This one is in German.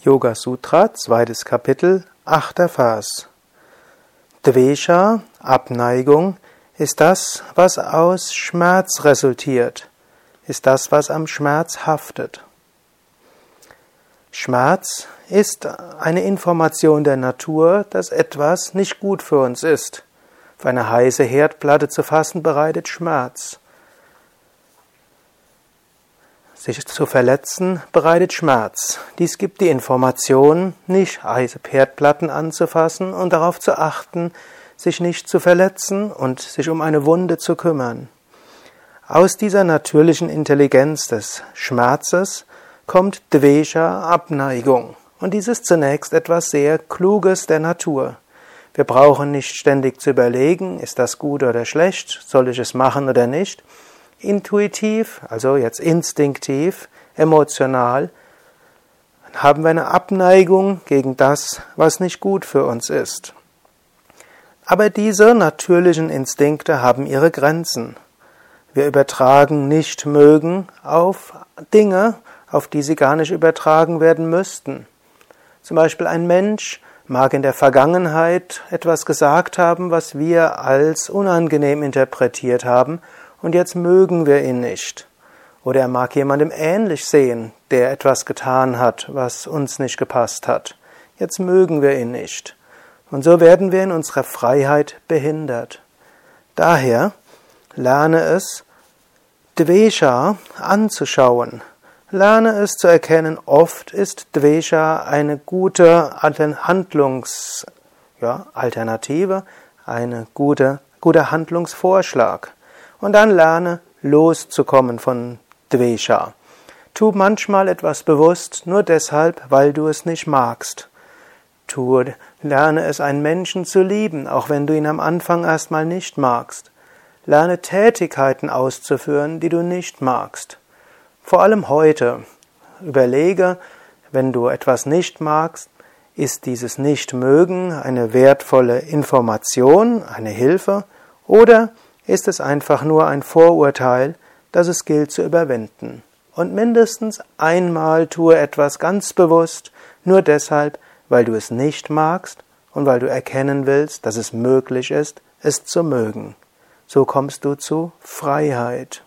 Yoga Sutra, zweites Kapitel, achter Vers. Dvesha, Abneigung, ist das, was aus Schmerz resultiert, ist das, was am Schmerz haftet. Schmerz ist eine Information der Natur, dass etwas nicht gut für uns ist. Auf eine heiße Herdplatte zu fassen bereitet Schmerz. Sich zu verletzen bereitet Schmerz. Dies gibt die Information, nicht heiße Herdplatten anzufassen und darauf zu achten, sich nicht zu verletzen und sich um eine Wunde zu kümmern. Aus dieser natürlichen Intelligenz des Schmerzes kommt Dvesha Abneigung. Und dies ist zunächst etwas sehr Kluges der Natur. Wir brauchen nicht ständig zu überlegen, ist das gut oder schlecht, soll ich es machen oder nicht intuitiv, also jetzt instinktiv, emotional, haben wir eine Abneigung gegen das, was nicht gut für uns ist. Aber diese natürlichen Instinkte haben ihre Grenzen. Wir übertragen nicht mögen auf Dinge, auf die sie gar nicht übertragen werden müssten. Zum Beispiel ein Mensch mag in der Vergangenheit etwas gesagt haben, was wir als unangenehm interpretiert haben und jetzt mögen wir ihn nicht. Oder er mag jemandem ähnlich sehen, der etwas getan hat, was uns nicht gepasst hat. Jetzt mögen wir ihn nicht. Und so werden wir in unserer Freiheit behindert. Daher lerne es, Dvesha anzuschauen. Lerne es zu erkennen, oft ist Dvesha eine gute Handlungsalternative, ja, eine gute, guter Handlungsvorschlag und dann lerne loszukommen von Dvesha. Tu manchmal etwas bewusst, nur deshalb, weil du es nicht magst. Tu, lerne es, einen Menschen zu lieben, auch wenn du ihn am Anfang erstmal nicht magst. Lerne Tätigkeiten auszuführen, die du nicht magst. Vor allem heute. Überlege, wenn du etwas nicht magst, ist dieses Nichtmögen eine wertvolle Information, eine Hilfe, oder ist es einfach nur ein Vorurteil, das es gilt zu überwinden. Und mindestens einmal tue etwas ganz bewusst, nur deshalb, weil du es nicht magst und weil du erkennen willst, dass es möglich ist, es zu mögen. So kommst du zu Freiheit.